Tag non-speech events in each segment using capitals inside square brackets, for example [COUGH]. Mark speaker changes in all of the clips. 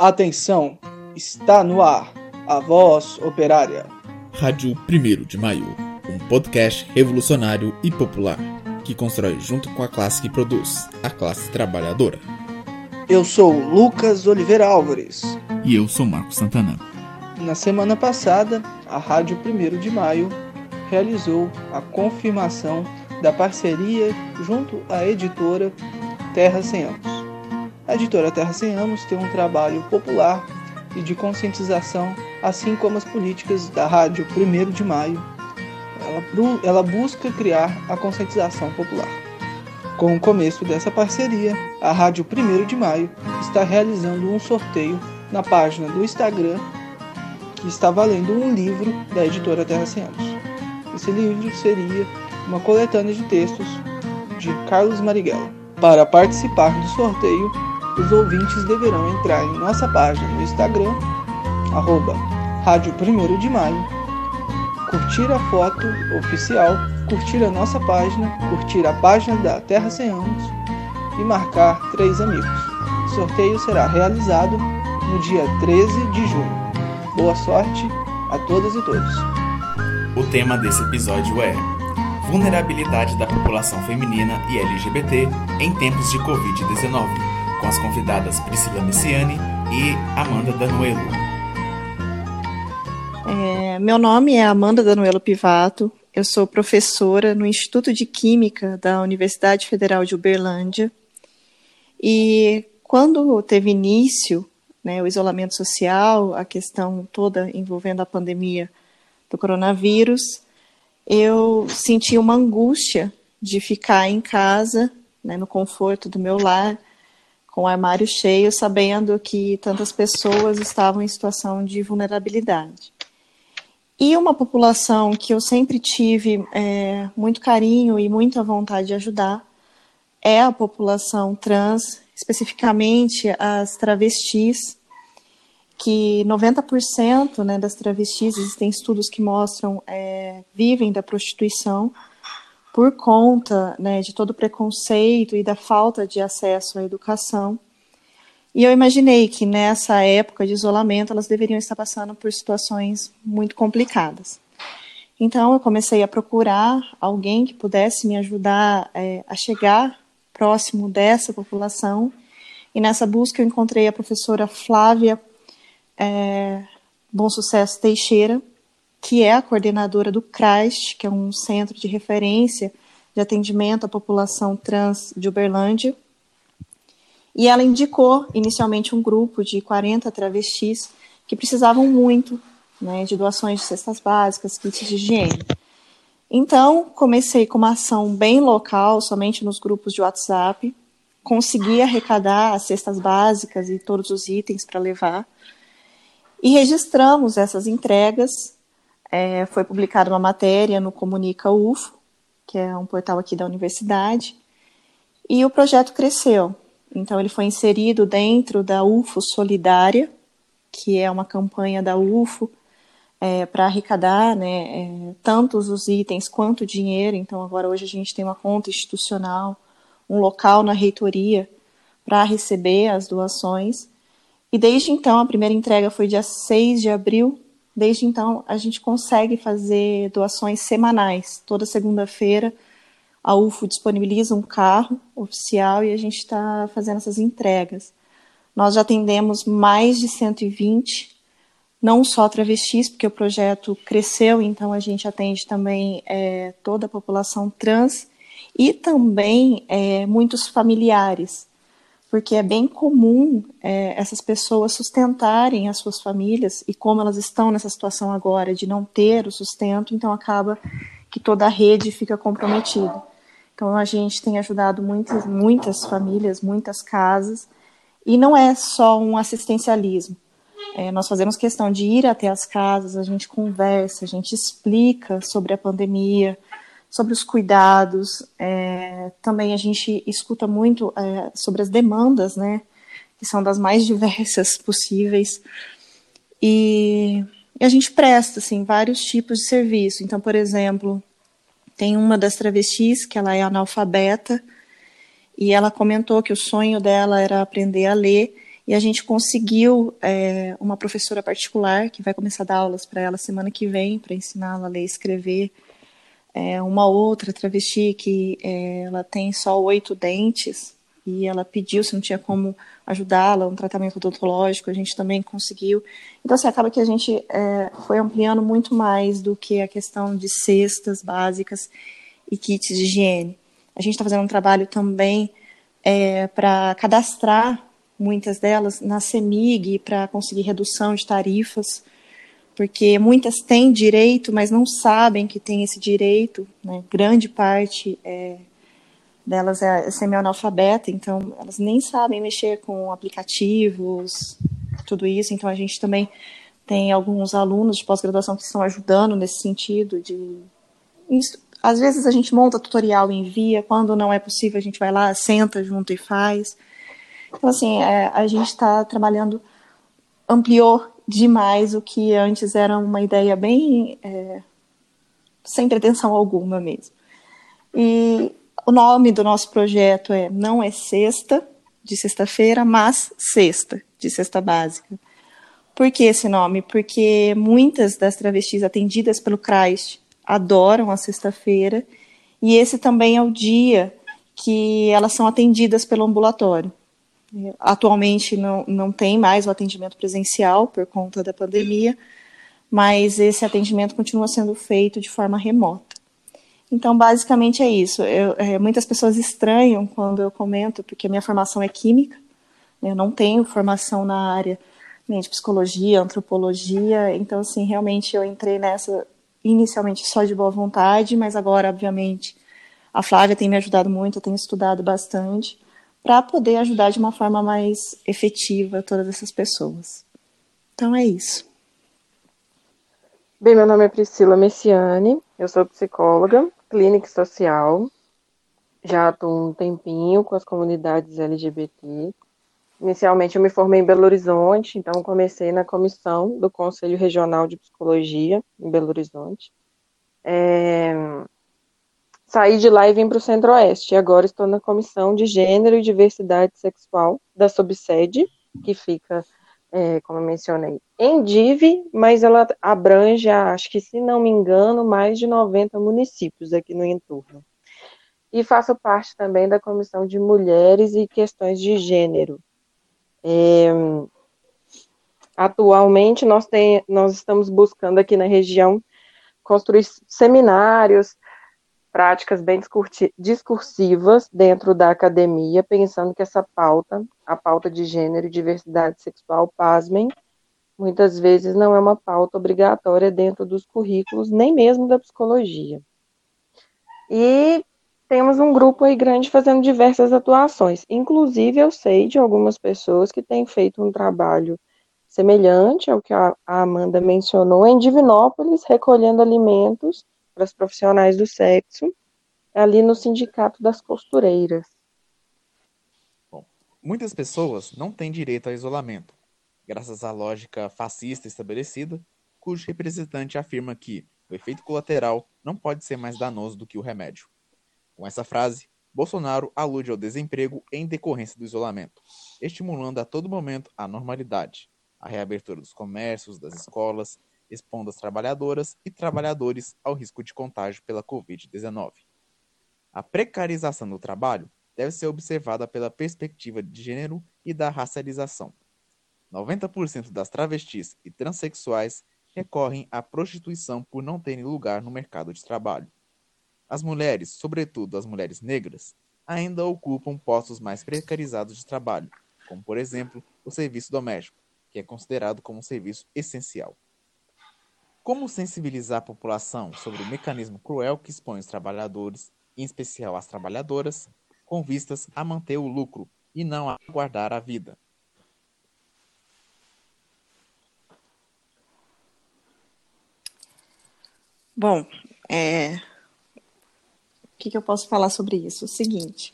Speaker 1: Atenção, está no ar a voz operária.
Speaker 2: Rádio 1 de Maio, um podcast revolucionário e popular que constrói junto com a classe que produz, a classe trabalhadora.
Speaker 1: Eu sou Lucas Oliveira Álvares.
Speaker 2: E eu sou Marcos Santana.
Speaker 1: Na semana passada, a Rádio 1 de Maio realizou a confirmação da parceria junto à editora Terra Sem Anos. A editora Terra Sem Anos tem um trabalho popular e de conscientização, assim como as políticas da Rádio 1 de Maio. Ela, ela busca criar a conscientização popular. Com o começo dessa parceria, a Rádio 1 de Maio está realizando um sorteio na página do Instagram que está valendo um livro da editora Terra Sem Anos. Esse livro seria uma coletânea de textos de Carlos Marighella. Para participar do sorteio, os ouvintes deverão entrar em nossa página no Instagram, arroba Rádio 1 de Maio, curtir a foto oficial, curtir a nossa página, curtir a página da Terra Sem Anos e marcar três amigos. O sorteio será realizado no dia 13 de junho. Boa sorte a todas e todos.
Speaker 2: O tema desse episódio é Vulnerabilidade da população feminina e LGBT em tempos de Covid-19 com as convidadas Priscila Messiani e Amanda Danuelo.
Speaker 3: É, meu nome é Amanda Danuelo Pivato, eu sou professora no Instituto de Química da Universidade Federal de Uberlândia. E quando teve início né, o isolamento social, a questão toda envolvendo a pandemia do coronavírus, eu senti uma angústia de ficar em casa, né, no conforto do meu lar, com o armário cheio, sabendo que tantas pessoas estavam em situação de vulnerabilidade. E uma população que eu sempre tive é, muito carinho e muita vontade de ajudar é a população trans, especificamente as travestis, que 90% né, das travestis, existem estudos que mostram, é, vivem da prostituição, por conta né, de todo o preconceito e da falta de acesso à educação. E eu imaginei que nessa época de isolamento elas deveriam estar passando por situações muito complicadas. Então eu comecei a procurar alguém que pudesse me ajudar é, a chegar próximo dessa população. E nessa busca eu encontrei a professora Flávia é, Bom Sucesso Teixeira, que é a coordenadora do CRAST, que é um centro de referência de atendimento à população trans de Uberlândia. E ela indicou inicialmente um grupo de 40 travestis que precisavam muito né, de doações de cestas básicas, kits de higiene. Então, comecei com uma ação bem local, somente nos grupos de WhatsApp, consegui arrecadar as cestas básicas e todos os itens para levar, e registramos essas entregas é, foi publicada uma matéria no Comunica UFO, que é um portal aqui da universidade, e o projeto cresceu. Então, ele foi inserido dentro da UFO Solidária, que é uma campanha da UFO é, para arrecadar né, é, tantos os itens quanto o dinheiro. Então, agora hoje a gente tem uma conta institucional, um local na reitoria para receber as doações. E desde então, a primeira entrega foi dia 6 de abril Desde então, a gente consegue fazer doações semanais. Toda segunda-feira, a UFO disponibiliza um carro oficial e a gente está fazendo essas entregas. Nós já atendemos mais de 120, não só travestis, porque o projeto cresceu, então a gente atende também é, toda a população trans e também é, muitos familiares porque é bem comum é, essas pessoas sustentarem as suas famílias e como elas estão nessa situação agora de não ter o sustento, então acaba que toda a rede fica comprometida. Então a gente tem ajudado muitas, muitas famílias, muitas casas, e não é só um assistencialismo. É, nós fazemos questão de ir até as casas, a gente conversa, a gente explica sobre a pandemia, sobre os cuidados. É, também a gente escuta muito é, sobre as demandas, né, que são das mais diversas possíveis. E, e a gente presta, assim, vários tipos de serviço. Então, por exemplo, tem uma das travestis que ela é analfabeta e ela comentou que o sonho dela era aprender a ler e a gente conseguiu é, uma professora particular que vai começar a dar aulas para ela semana que vem para ensiná-la a ler e escrever. É, uma outra travesti que é, ela tem só oito dentes e ela pediu se não tinha como ajudá-la, um tratamento odontológico, a gente também conseguiu. Então, assim, acaba que a gente é, foi ampliando muito mais do que a questão de cestas básicas e kits de higiene. A gente está fazendo um trabalho também é, para cadastrar muitas delas na CEMIG para conseguir redução de tarifas, porque muitas têm direito, mas não sabem que tem esse direito, né? grande parte é, delas é semi-analfabeta, então elas nem sabem mexer com aplicativos, tudo isso. Então a gente também tem alguns alunos de pós-graduação que estão ajudando nesse sentido de às vezes a gente monta tutorial e envia, quando não é possível a gente vai lá, senta junto e faz. Então assim, é, a gente está trabalhando, ampliou demais o que antes era uma ideia bem é, sem pretensão alguma mesmo. E o nome do nosso projeto é Não é Sexta, de sexta-feira, mas Sexta, de Sexta Básica. Por que esse nome? Porque muitas das travestis atendidas pelo CRAIST adoram a sexta-feira, e esse também é o dia que elas são atendidas pelo ambulatório. Atualmente não, não tem mais o atendimento presencial por conta da pandemia, mas esse atendimento continua sendo feito de forma remota. Então, basicamente é isso. Eu, é, muitas pessoas estranham quando eu comento, porque a minha formação é química, né? eu não tenho formação na área nem de psicologia, antropologia, então, assim, realmente eu entrei nessa inicialmente só de boa vontade, mas agora, obviamente, a Flávia tem me ajudado muito, eu tenho estudado bastante, para poder ajudar de uma forma mais efetiva todas essas pessoas. Então é isso.
Speaker 4: Bem, meu nome é Priscila Messiani, eu sou psicóloga, clínica social, já estou um tempinho com as comunidades LGBT. Inicialmente eu me formei em Belo Horizonte, então comecei na comissão do Conselho Regional de Psicologia em Belo Horizonte. É... Saí de lá e vim para o Centro-Oeste. Agora estou na Comissão de Gênero e Diversidade Sexual da Subsede, que fica, é, como eu mencionei, em Dive, mas ela abrange, acho que se não me engano, mais de 90 municípios aqui no entorno. E faço parte também da Comissão de Mulheres e Questões de Gênero. É, atualmente, nós, tem, nós estamos buscando aqui na região construir seminários, práticas bem discursivas dentro da academia, pensando que essa pauta, a pauta de gênero e diversidade sexual, pasmem, muitas vezes não é uma pauta obrigatória dentro dos currículos, nem mesmo da psicologia. E temos um grupo aí grande fazendo diversas atuações. Inclusive, eu sei de algumas pessoas que têm feito um trabalho semelhante ao que a Amanda mencionou em Divinópolis, recolhendo alimentos para os profissionais do sexo, ali no Sindicato das Costureiras.
Speaker 2: Bom, muitas pessoas não têm direito a isolamento, graças à lógica fascista estabelecida, cujo representante afirma que o efeito colateral não pode ser mais danoso do que o remédio. Com essa frase, Bolsonaro alude ao desemprego em decorrência do isolamento, estimulando a todo momento a normalidade, a reabertura dos comércios, das escolas, expondo as trabalhadoras e trabalhadores ao risco de contágio pela Covid-19. A precarização do trabalho deve ser observada pela perspectiva de gênero e da racialização. 90% das travestis e transexuais recorrem à prostituição por não terem lugar no mercado de trabalho. As mulheres, sobretudo as mulheres negras, ainda ocupam postos mais precarizados de trabalho, como por exemplo o serviço doméstico, que é considerado como um serviço essencial. Como sensibilizar a população sobre o mecanismo cruel que expõe os trabalhadores, em especial as trabalhadoras, com vistas a manter o lucro e não a guardar a vida?
Speaker 3: Bom, é... o que, que eu posso falar sobre isso? O seguinte,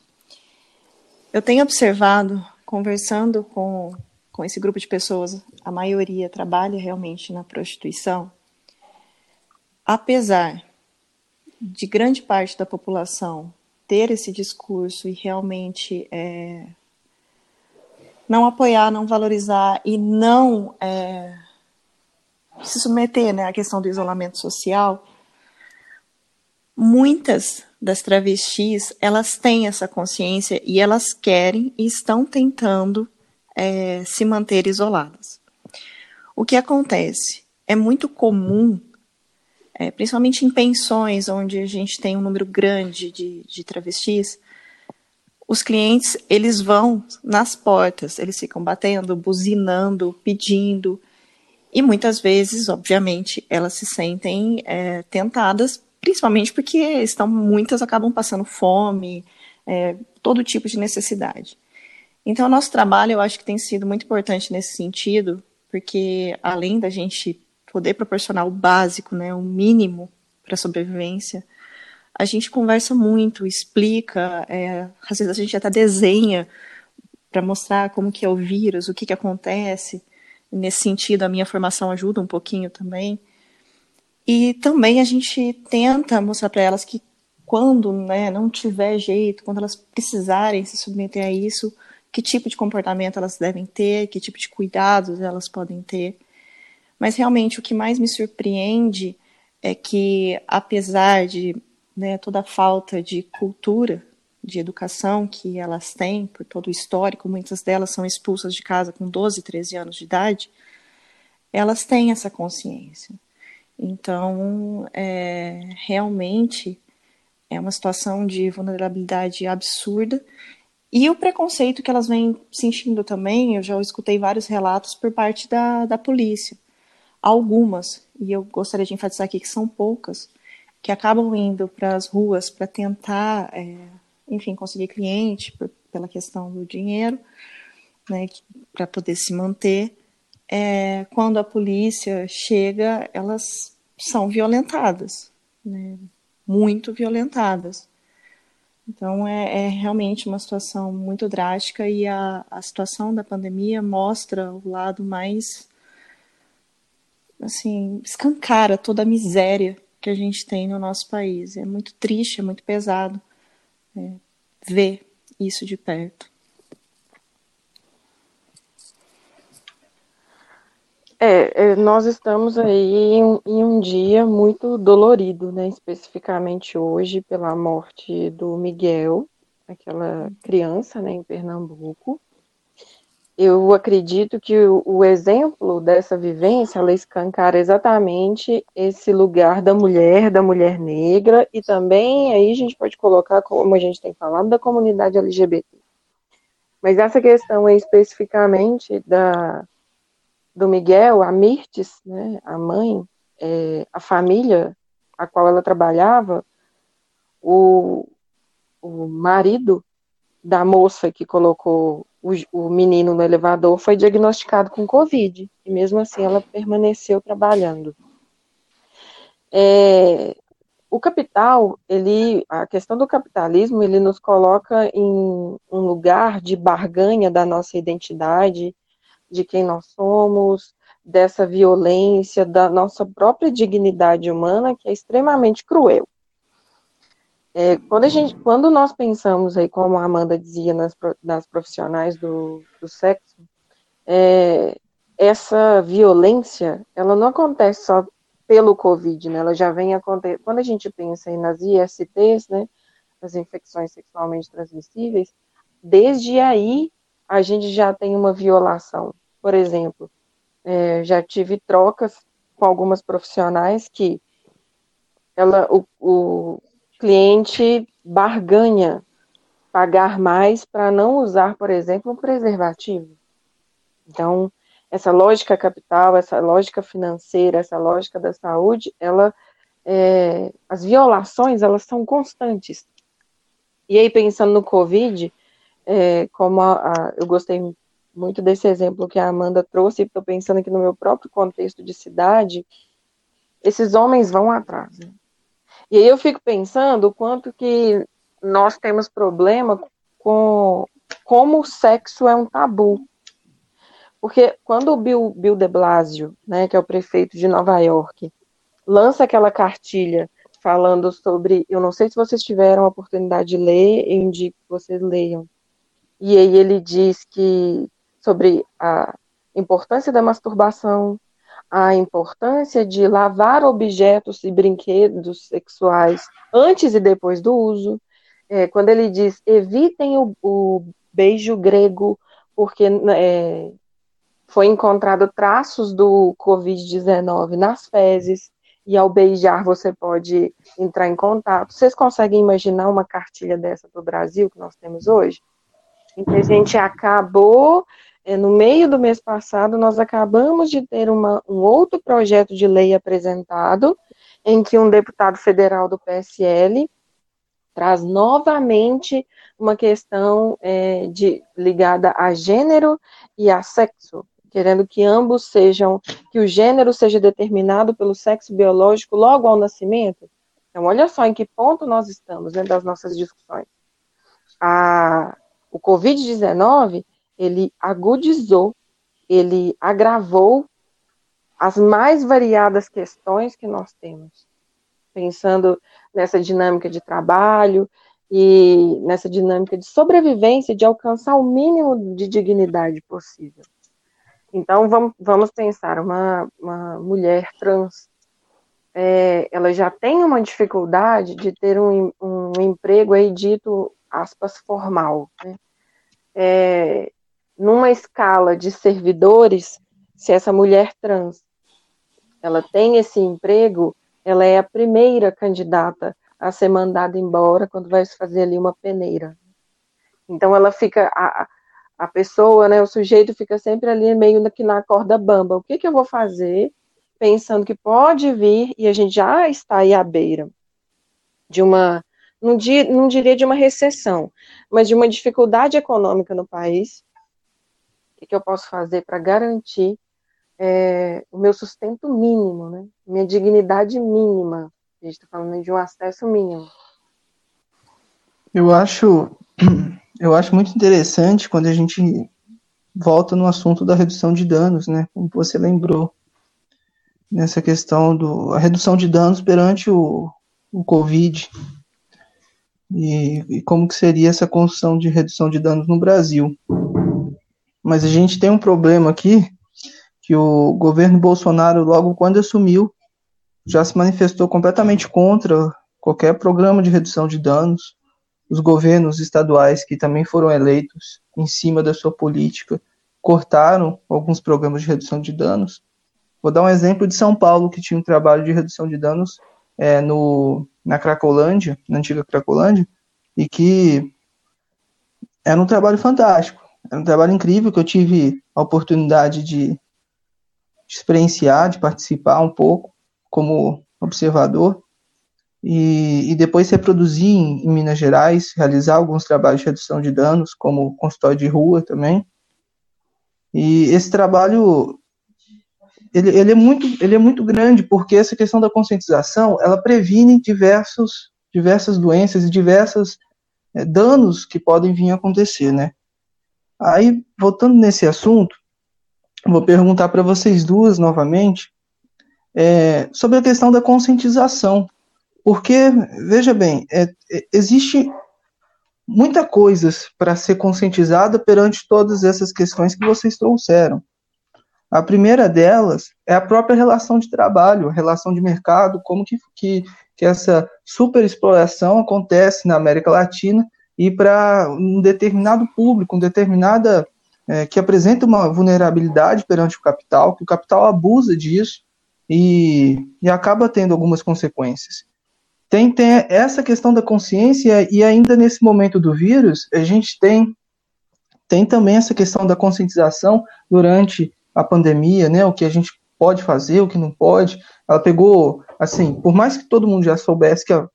Speaker 3: eu tenho observado, conversando com, com esse grupo de pessoas, a maioria trabalha realmente na prostituição, apesar de grande parte da população ter esse discurso e realmente é, não apoiar, não valorizar e não é, se submeter né, à questão do isolamento social, muitas das travestis elas têm essa consciência e elas querem e estão tentando é, se manter isoladas. O que acontece? É muito comum, é, principalmente em pensões, onde a gente tem um número grande de, de travestis, os clientes eles vão nas portas, eles ficam batendo, buzinando, pedindo, e muitas vezes, obviamente, elas se sentem é, tentadas, principalmente porque estão muitas acabam passando fome, é, todo tipo de necessidade. Então, o nosso trabalho, eu acho que tem sido muito importante nesse sentido, porque além da gente poder proporcionar o básico, né, o mínimo para a sobrevivência, a gente conversa muito, explica, é, às vezes a gente até desenha para mostrar como que é o vírus, o que, que acontece. Nesse sentido, a minha formação ajuda um pouquinho também. E também a gente tenta mostrar para elas que quando né, não tiver jeito, quando elas precisarem se submeter a isso, que tipo de comportamento elas devem ter, que tipo de cuidados elas podem ter. Mas realmente o que mais me surpreende é que, apesar de né, toda a falta de cultura, de educação que elas têm, por todo o histórico, muitas delas são expulsas de casa com 12, 13 anos de idade, elas têm essa consciência. Então, é, realmente é uma situação de vulnerabilidade absurda. E o preconceito que elas vêm sentindo também, eu já escutei vários relatos por parte da, da polícia. Algumas, e eu gostaria de enfatizar aqui que são poucas, que acabam indo para as ruas para tentar, é, enfim, conseguir cliente por, pela questão do dinheiro, né, para poder se manter. É, quando a polícia chega, elas são violentadas, né, muito violentadas. Então é, é, realmente uma situação muito drástica e a, a situação da pandemia mostra o lado mais assim escancara toda a miséria que a gente tem no nosso país. É muito triste, é muito pesado é, ver isso de perto.
Speaker 4: É, é nós estamos aí em, em, um dia muito dolorido, né? Especificamente hoje pela morte do Miguel, aquela criança, né, em Pernambuco eu acredito que o, o, exemplo dessa vivência ela escancara exatamente esse lugar da mulher, da mulher negra, e também aí a gente pode colocar, como a gente tem falado, da comunidade LGBT. Mas essa questão é especificamente da, do Miguel, a Mirtes, né, a mãe, é, a família a qual ela trabalhava, o, o marido da moça que colocou o, o menino no elevador foi diagnosticado com Covid, e mesmo assim ela permaneceu trabalhando. É, o capital, ele, a questão do capitalismo, ele nos coloca em um lugar de barganha da nossa identidade, de quem nós somos, dessa violência, da nossa própria dignidade humana, que é extremamente cruel. É, quando, a gente, quando nós pensamos aí, como a Amanda dizia, nas, nas profissionais do, do sexo, é, essa violência, ela não acontece só pelo Covid, né? Ela já vem acontecendo. Quando a gente pensa aí nas ISTs, né? As infecções sexualmente transmissíveis, desde aí a gente já tem uma violação. Por exemplo, é, já tive trocas com algumas profissionais que ela, o, o, cliente barganha pagar mais para não usar, por exemplo, um preservativo. Então, essa lógica capital, essa lógica financeira, essa lógica da saúde, ela, é, as violações, elas são constantes. E aí, pensando no Covid, é, como a, a, eu gostei muito desse exemplo que a Amanda trouxe, estou pensando aqui no meu próprio contexto de cidade, esses homens vão atrás. Né? E aí eu fico pensando o quanto que nós temos problema com como o sexo é um tabu. Porque quando o Bill, Bill de Blasio, né, que é o prefeito de Nova York, lança aquela cartilha falando sobre, eu não sei se vocês tiveram a oportunidade de ler, eu indico que vocês leiam. E aí ele diz que sobre a importância da masturbação, a importância de lavar objetos e brinquedos sexuais antes e depois do uso. É, quando ele diz evitem o, o beijo grego, porque é, foi encontrado traços do Covid-19 nas fezes, e ao beijar você pode entrar em contato. Vocês conseguem imaginar uma cartilha dessa para o Brasil que nós temos hoje? Que a gente acabou é, no meio do mês passado, nós acabamos de ter uma, um outro projeto de lei apresentado, em que um deputado federal do PSL traz novamente uma questão é, de, ligada a gênero e a sexo, querendo que ambos sejam, que o gênero seja determinado pelo sexo biológico logo ao nascimento. Então, olha só em que ponto nós estamos dentro das nossas discussões. A, o Covid-19 ele agudizou, ele agravou as mais variadas questões que nós temos, pensando nessa dinâmica de trabalho e nessa dinâmica de sobrevivência, de alcançar o mínimo de dignidade possível. Então, vamos, pensar, uma, uma mulher trans, é, ela já tem uma dificuldade de ter um, um emprego aí dito, aspas, formal. Né? É, numa escala de servidores, se essa mulher trans ela tem esse emprego, ela é a primeira candidata a ser mandada embora quando vai se fazer ali uma peneira. Então ela fica a, a pessoa, né, o sujeito fica sempre ali meio que na corda bamba. O que, que eu vou fazer? Pensando que pode vir e a gente já está aí à beira de uma, não, não diria de uma recessão, mas de uma dificuldade econômica no país que, que eu posso fazer para garantir é, o meu sustento mínimo, né? Minha dignidade mínima. A gente está falando de um acesso mínimo.
Speaker 1: Eu acho, [CLEARS THROAT] eu acho muito interessante quando a gente volta no assunto da redução de danos, né? Como você lembrou nessa questão do a redução de danos perante o, o Covid e, e como que seria essa construção de redução de danos no Brasil. Mas a gente tem um problema aqui que o governo Bolsonaro, logo quando assumiu, já se manifestou completamente contra qualquer programa de redução de danos. Os governos estaduais, que também foram eleitos em cima da sua política, cortaram alguns programas de redução de danos. Vou dar um exemplo de São Paulo, que tinha um trabalho de redução de danos é, no, na Cracolândia, na antiga Cracolândia, e que era um trabalho fantástico. É um trabalho incrível que eu tive a oportunidade de, experienciar, de participar um pouco como observador e, e depois reproduzir em, em, Minas Gerais, realizar alguns trabalhos de redução de danos, como consultório de rua também. E esse trabalho ele, ele, é muito, ele é muito grande porque essa questão da conscientização ela previne diversos, diversas doenças e diversos é, danos que podem vir a acontecer, né? Aí, voltando nesse assunto, vou perguntar para vocês duas novamente é, sobre a questão da conscientização. Porque, veja bem, é, é, existe muita coisa para ser conscientizada perante todas essas questões que vocês trouxeram. A primeira delas é a própria relação de trabalho, relação de mercado, como que, que, que essa superexploração acontece na América Latina e para um determinado público, um determinada é, que apresenta uma vulnerabilidade perante o capital, que o capital abusa disso e, e acaba tendo algumas consequências. Tem, tem essa questão da consciência e ainda nesse momento do vírus a gente tem tem também essa questão da conscientização durante a pandemia, né? O que a gente pode fazer, o que não pode. Ela pegou, assim, por mais que todo mundo já soubesse que a,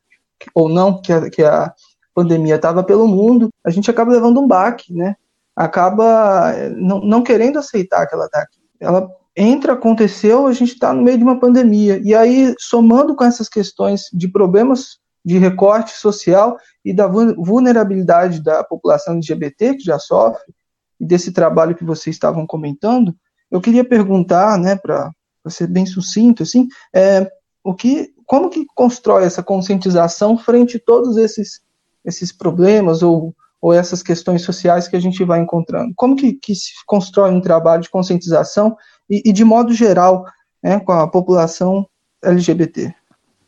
Speaker 1: ou não que a, que a pandemia estava pelo mundo, a gente acaba levando um baque, né? Acaba eh, não, não querendo aceitar que ela está aqui. Ela entra, aconteceu, a gente está no meio de uma pandemia. E aí, somando com essas questões de problemas de recorte social e da vulnerabilidade da população LGBT que já sofre, e desse trabalho que vocês estavam comentando, eu queria perguntar, né, para ser bem sucinto, assim, é, o que, como que constrói essa conscientização frente a todos esses esses problemas ou, ou essas questões sociais que a gente vai encontrando? Como que, que se constrói um trabalho de conscientização e, e de modo geral, né, com a população LGBT?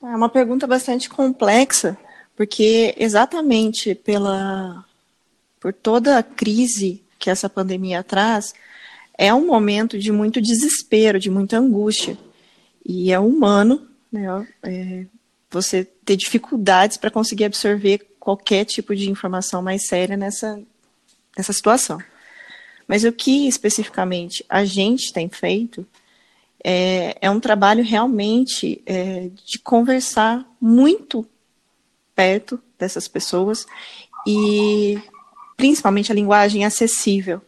Speaker 3: É uma pergunta bastante complexa, porque exatamente pela por toda a crise que essa pandemia traz, é um momento de muito desespero, de muita angústia. E é humano, né, é, você ter dificuldades para conseguir absorver qualquer tipo de informação mais séria nessa, nessa situação. Mas o que especificamente a gente tem feito é, é um trabalho realmente é, de conversar muito perto dessas pessoas e principalmente a linguagem acessível.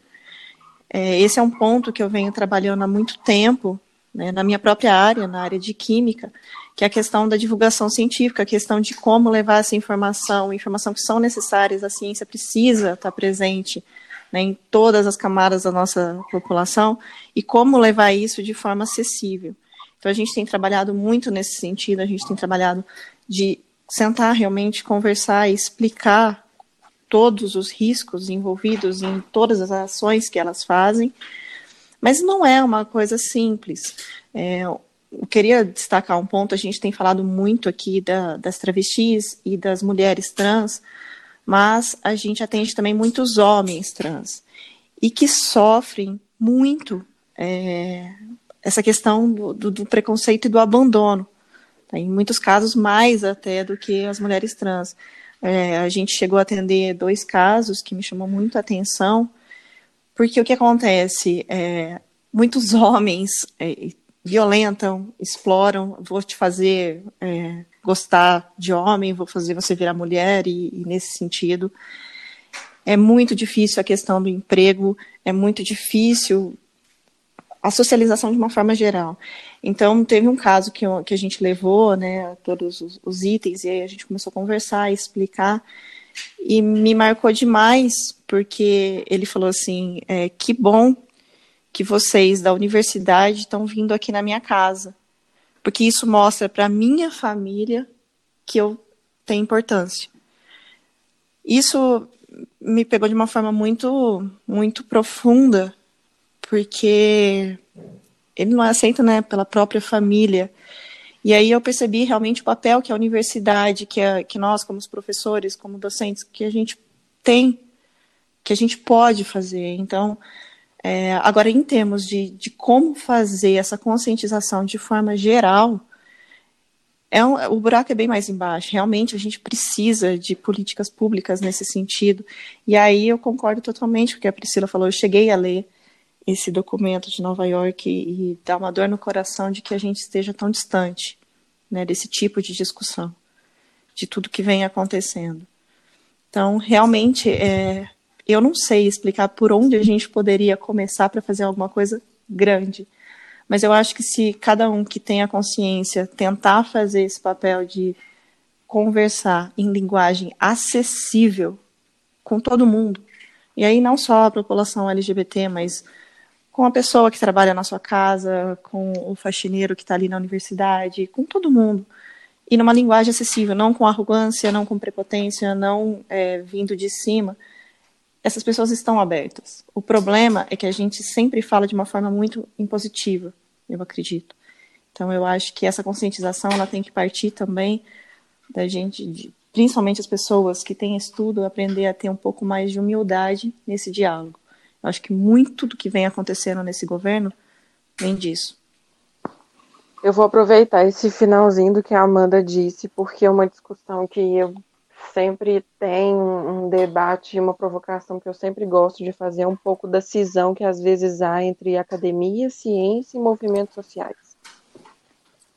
Speaker 3: É, esse é um ponto que eu venho trabalhando há muito tempo, né, na minha própria área, na área de química, que é a questão da divulgação científica, a questão de como levar essa informação, informação que são necessárias, a ciência precisa estar presente né, em todas as camadas da nossa população, e como levar isso de forma acessível. Então, a gente tem trabalhado muito nesse sentido, a gente tem trabalhado de sentar realmente, conversar e explicar todos os riscos envolvidos em todas as ações que elas fazem, mas não é uma coisa simples. É, eu queria destacar um ponto, a gente tem falado muito aqui da, das travestis e das mulheres trans, mas a gente atende também muitos homens trans e que sofrem muito é, essa questão do, do, do, preconceito e do abandono. Tá? Em muitos casos, mais até do que as mulheres trans. É, a gente chegou a atender dois casos que me chamou muito a atenção, porque o que acontece? É, muitos homens é, violentam, exploram, vou te fazer é, gostar de homem, vou fazer você virar mulher, e, e, nesse sentido. É muito difícil a questão do emprego, é muito difícil a socialização de uma forma geral. Então, teve um caso que, que a gente levou, né, todos os, os, itens, e aí a gente começou a conversar, explicar, e me marcou demais, porque ele falou assim, é, que bom que vocês da universidade estão vindo aqui na minha casa, porque isso mostra para minha família que eu tenho importância. Isso me pegou de uma forma muito, muito profunda, porque ele não é aceito, né, pela própria família. E aí eu percebi realmente o papel que a universidade, que, a, que nós, como professores, como docentes, que a gente tem, que a gente pode fazer. Então, é, agora, em termos de, de como fazer essa conscientização de forma geral, é um, o buraco é bem mais embaixo. Realmente, a gente precisa de políticas públicas nesse sentido. E aí eu concordo totalmente com o que a Priscila falou. Eu cheguei a ler esse documento de Nova York e, e dá uma dor no coração de que a gente esteja tão distante né, desse tipo de discussão, de tudo que vem acontecendo. Então, realmente, é, eu não sei explicar por onde a gente poderia começar para fazer alguma coisa grande. Mas eu acho que se cada um que tem a consciência tentar fazer esse papel de conversar em linguagem acessível com todo mundo, e aí não só a população LGBT, mas com a pessoa que trabalha na sua casa, com o faxineiro que está ali na universidade, com todo mundo. E numa linguagem acessível, não com arrogância, não com prepotência, não é, vindo de cima, essas pessoas estão abertas. O problema é que a gente sempre fala de uma forma muito impositiva, eu acredito. Então eu acho que essa conscientização ela tem que partir também da gente, de, principalmente as pessoas que têm estudo, aprender a ter um pouco mais de humildade nesse diálogo. Acho que muito do que vem acontecendo nesse governo vem disso.
Speaker 4: Eu vou aproveitar esse finalzinho do que a Amanda disse, porque é uma discussão que eu sempre tem um debate, uma provocação que eu sempre gosto de fazer, é um pouco da cisão que às vezes há entre academia, ciência e movimentos sociais.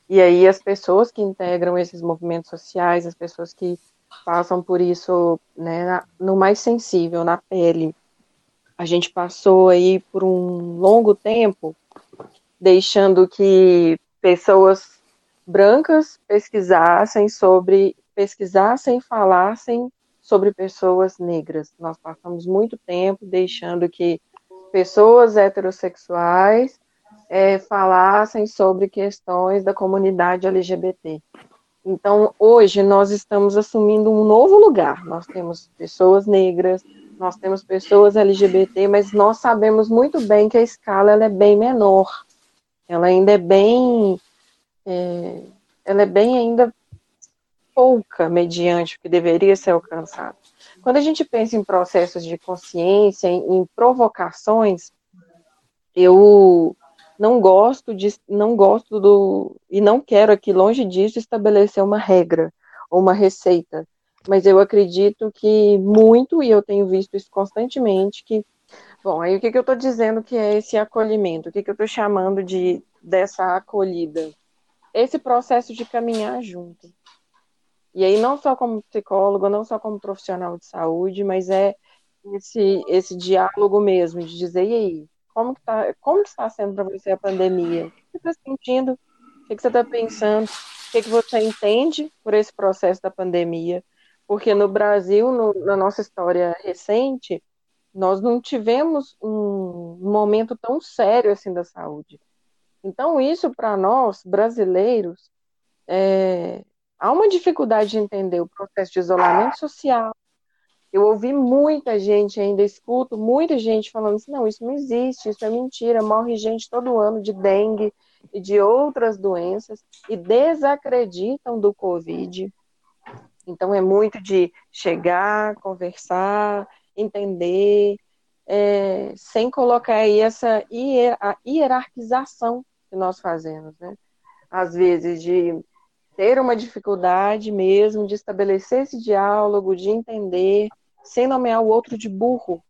Speaker 4: E aí as pessoas que integram esses movimentos sociais, as pessoas que passam por isso né, no mais sensível, na pele. A gente passou aí por um longo tempo deixando que pessoas brancas pesquisassem sobre pesquisassem falassem sobre pessoas negras. Nós passamos muito tempo deixando que pessoas heterossexuais é, falassem sobre questões da comunidade LGBT. Então, hoje nós estamos assumindo um novo lugar. Nós temos pessoas negras, nós temos pessoas LGBT, mas nós sabemos muito bem que a escala ela é bem menor. Ela ainda é bem, é, ela é bem ainda pouca mediante o que deveria ser alcançado. Quando a gente pensa em processos de consciência, em, em provocações, eu não gosto de, não gosto do e não quero aqui longe disso estabelecer uma regra ou uma receita, mas eu acredito que muito e eu tenho visto isso constantemente que bom, aí o que, que eu estou dizendo que é esse acolhimento? O que, que eu estou chamando de dessa acolhida? Esse processo de caminhar junto. E aí não só como psicólogo, não só como profissional de saúde, mas é esse esse diálogo mesmo de dizer e aí como que tá, como que está sendo para você a pandemia? O que você está sentindo? O que, você está pensando? O que você entende por esse processo da pandemia? Porque no Brasil, no, na nossa história recente, nós não tivemos um momento tão sério assim da saúde. Então, isso para nós, brasileiros, é, há uma dificuldade de entender o processo de isolamento social, eu ouvi muita gente, ainda escuto muita gente falando assim: não, isso não existe, isso é mentira, morre gente todo ano de dengue e de outras doenças e desacreditam do Covid. Então é muito de chegar, conversar, entender, é, sem colocar aí essa hierarquização que nós fazemos, né? Às vezes de ter uma dificuldade mesmo de estabelecer esse diálogo, de entender, sem nomear o outro de burro.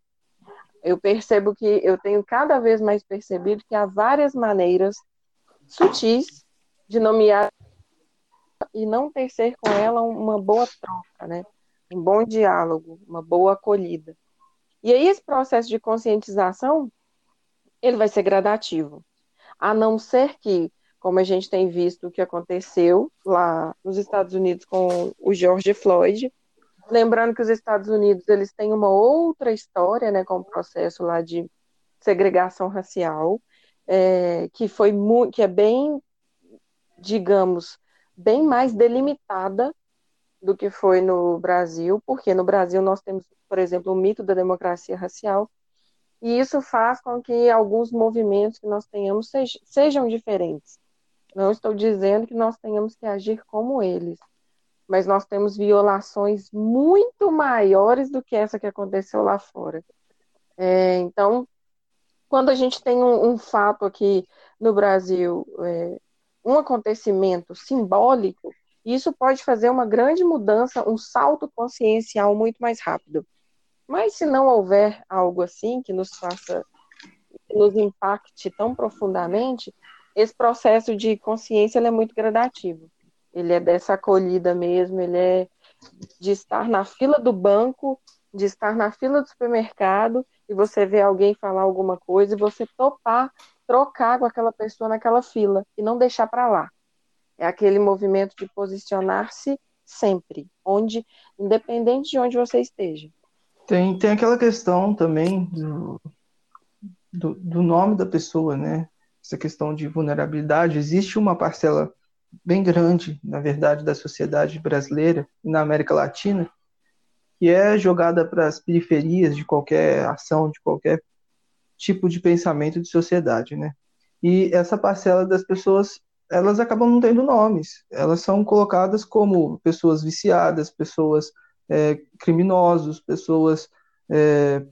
Speaker 4: Eu percebo que eu tenho cada vez mais percebido que há várias maneiras sutis de nomear e não tecer com ela uma boa troca, né? Um bom diálogo, uma boa acolhida. E aí esse processo de conscientização, ele vai ser gradativo. A não ser que, como a gente tem visto o que aconteceu lá nos Estados Unidos com o George Floyd, Lembrando que os Estados Unidos eles têm uma outra história, né, com o processo lá de segregação racial, é, que foi muito, que é bem, digamos, bem mais delimitada do que foi no Brasil, porque no Brasil nós temos, por exemplo, o mito da democracia racial, e isso faz com que alguns movimentos que nós tenhamos sejam, diferentes. Não estou dizendo que nós tenhamos que agir como eles, mas nós temos violações muito maiores do que essa que aconteceu lá fora. É, então, quando a gente tem um, um fato aqui no Brasil, é, um acontecimento simbólico, isso pode fazer uma grande mudança, um salto consciencial muito mais rápido. Mas se não houver algo assim que nos faça, que nos impacte tão profundamente, esse processo de consciência é muito gradativo ele é dessa acolhida mesmo, ele é de estar na fila do banco, de estar na fila do supermercado e você ver alguém falar alguma coisa e você topar trocar com aquela pessoa naquela fila e não deixar para lá. É aquele movimento de posicionar-se sempre, onde, independente de onde você esteja.
Speaker 1: Tem, tem aquela questão também do, do, do nome da pessoa, né? Essa questão de vulnerabilidade. Existe uma parcela bem grande, na verdade, da sociedade brasileira e na América Latina, que é jogada para as periferias de qualquer ação, de qualquer tipo de pensamento de sociedade, né? E essa parcela das pessoas, elas acabam não tendo nomes, elas são colocadas como pessoas viciadas, pessoas é, criminosos, pessoas é,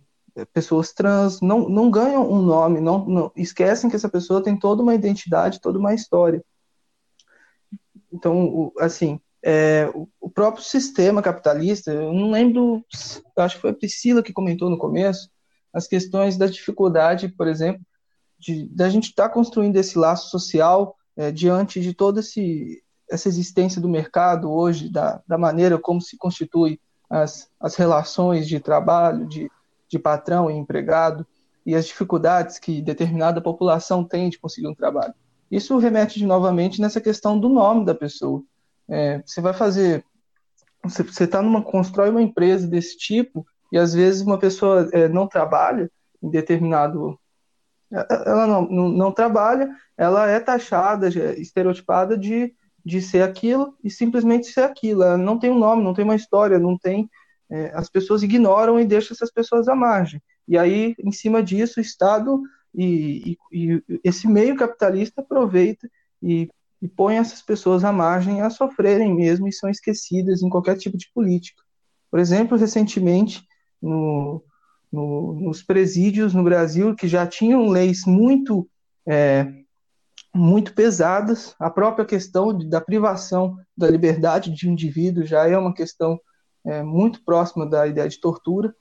Speaker 1: pessoas trans, não, não ganham um nome, não, não esquecem que essa pessoa tem toda uma identidade, toda uma história. Então, assim, é, o próprio sistema capitalista, eu não lembro, acho que foi a Priscila que comentou no começo, as questões da dificuldade, por exemplo, de da gente estar tá construindo esse laço social é, diante de toda essa existência do mercado hoje, da, da maneira como se constitui as, as relações de trabalho, de, de patrão e empregado, e as dificuldades que determinada população tem de conseguir um trabalho. Isso remete de, novamente nessa questão do nome da pessoa. É, você vai fazer, você, você tá numa constrói uma empresa desse tipo e às vezes uma pessoa é, não trabalha em determinado, é, ela não, não, não, trabalha, ela é taxada, estereotipada de de ser aquilo e simplesmente ser aquilo. Ela não tem um nome, não tem uma história, não tem. É, as pessoas ignoram e deixam essas pessoas à margem. E aí, em cima disso, o Estado e, e, e esse meio capitalista aproveita e, e põe essas pessoas à margem a sofrerem mesmo e são esquecidas em qualquer tipo de política. Por exemplo, recentemente, no, no, nos presídios no Brasil, que já tinham leis muito é, muito pesadas. A própria questão de, da privação da liberdade de indivíduo já é uma questão é, muito próxima da ideia de tortura.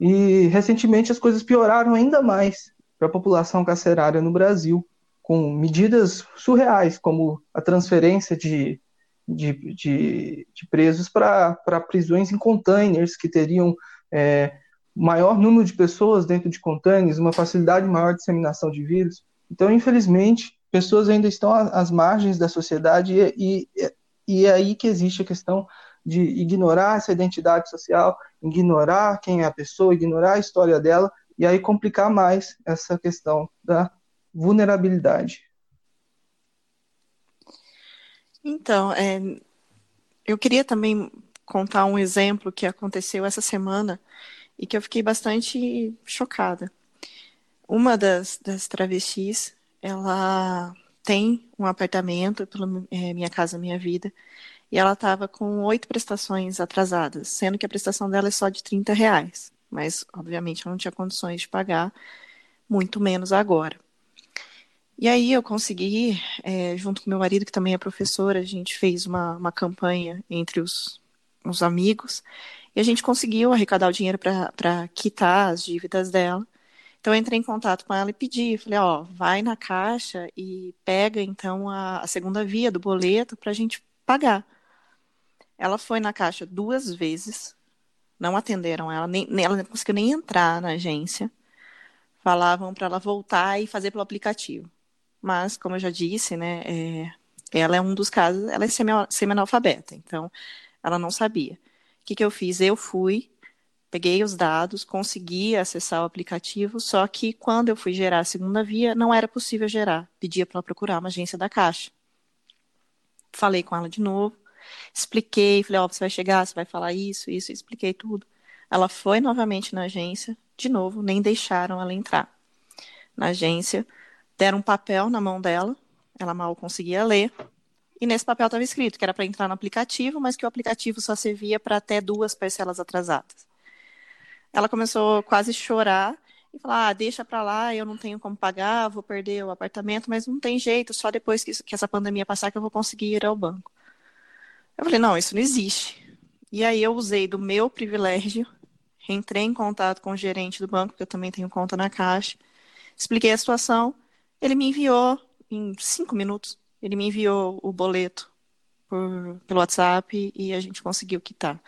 Speaker 1: E recentemente as coisas pioraram ainda mais para a população carcerária no Brasil, com medidas surreais, como a transferência de, de, de, de presos para prisões em containers, que teriam é, maior número de pessoas dentro de containers, uma facilidade maior de disseminação de vírus. Então, infelizmente, pessoas ainda estão às margens da sociedade e, e, e é aí que existe a questão de ignorar essa identidade social, ignorar quem é a pessoa, ignorar a história dela e aí complicar mais essa questão da vulnerabilidade.
Speaker 3: Então, é, eu queria também contar um exemplo que aconteceu essa semana e que eu fiquei bastante chocada. Uma das, das travestis ela tem um apartamento pela é, Minha Casa Minha Vida e ela estava com oito prestações atrasadas, sendo que a prestação dela é só de 30 reais. Mas, obviamente, eu não tinha condições de pagar, muito menos agora. E aí eu consegui, é, junto com meu marido, que também é professor, a gente fez uma, uma campanha entre os, os amigos e a gente conseguiu arrecadar o dinheiro para quitar as dívidas dela. Então eu entrei em contato com ela e pedi, falei, ó, vai na caixa e pega então a, a segunda via do boleto para a gente pagar. Ela foi na caixa duas vezes, não atenderam ela, nem, ela não conseguiu nem entrar na agência. Falavam para ela voltar e fazer pelo aplicativo. Mas, como eu já disse, né, é, ela é um dos casos, ela é semi-analfabeta, então ela não sabia. O que, que eu fiz? Eu fui, peguei os dados, consegui acessar o aplicativo, só que quando eu fui gerar a segunda via, não era possível gerar. Pedia para ela procurar uma agência da Caixa. Falei com ela de novo, expliquei, falei, ó, oh, você vai chegar, você vai falar isso, isso, expliquei tudo. Ela foi novamente na agência, de novo, nem deixaram ela entrar. Na agência, deram um papel na mão dela, ela mal conseguia ler, e nesse papel estava escrito que era para entrar no aplicativo, mas que o aplicativo só servia para até duas parcelas atrasadas ela começou quase a chorar e falar: ah, deixa para lá, eu não tenho como pagar, vou perder o apartamento, mas não tem jeito, só depois que, que essa pandemia passar que eu vou conseguir ir ao banco. Eu falei: não, isso não existe. E aí eu usei do meu privilégio, entrei em contato com o gerente do banco, que eu também tenho conta na Caixa, expliquei a situação, ele me enviou em cinco minutos, ele me enviou o boleto por, pelo WhatsApp e a gente conseguiu quitar.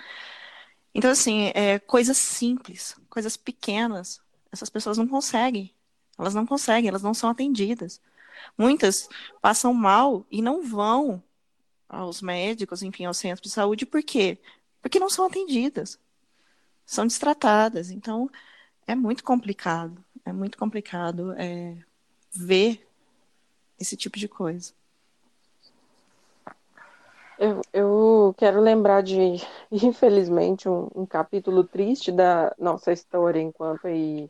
Speaker 3: Então, assim, é, coisas simples, coisas pequenas, essas pessoas não conseguem. Elas não conseguem, elas não são atendidas. Muitas passam mal e não vão aos médicos, enfim, ao centro de saúde, por quê? Porque não são atendidas. São destratadas. Então, é muito complicado. É muito complicado é, ver esse tipo de coisa.
Speaker 4: Eu, eu quero lembrar de, [LAUGHS] infelizmente, um, um, capítulo triste da nossa história enquanto aí,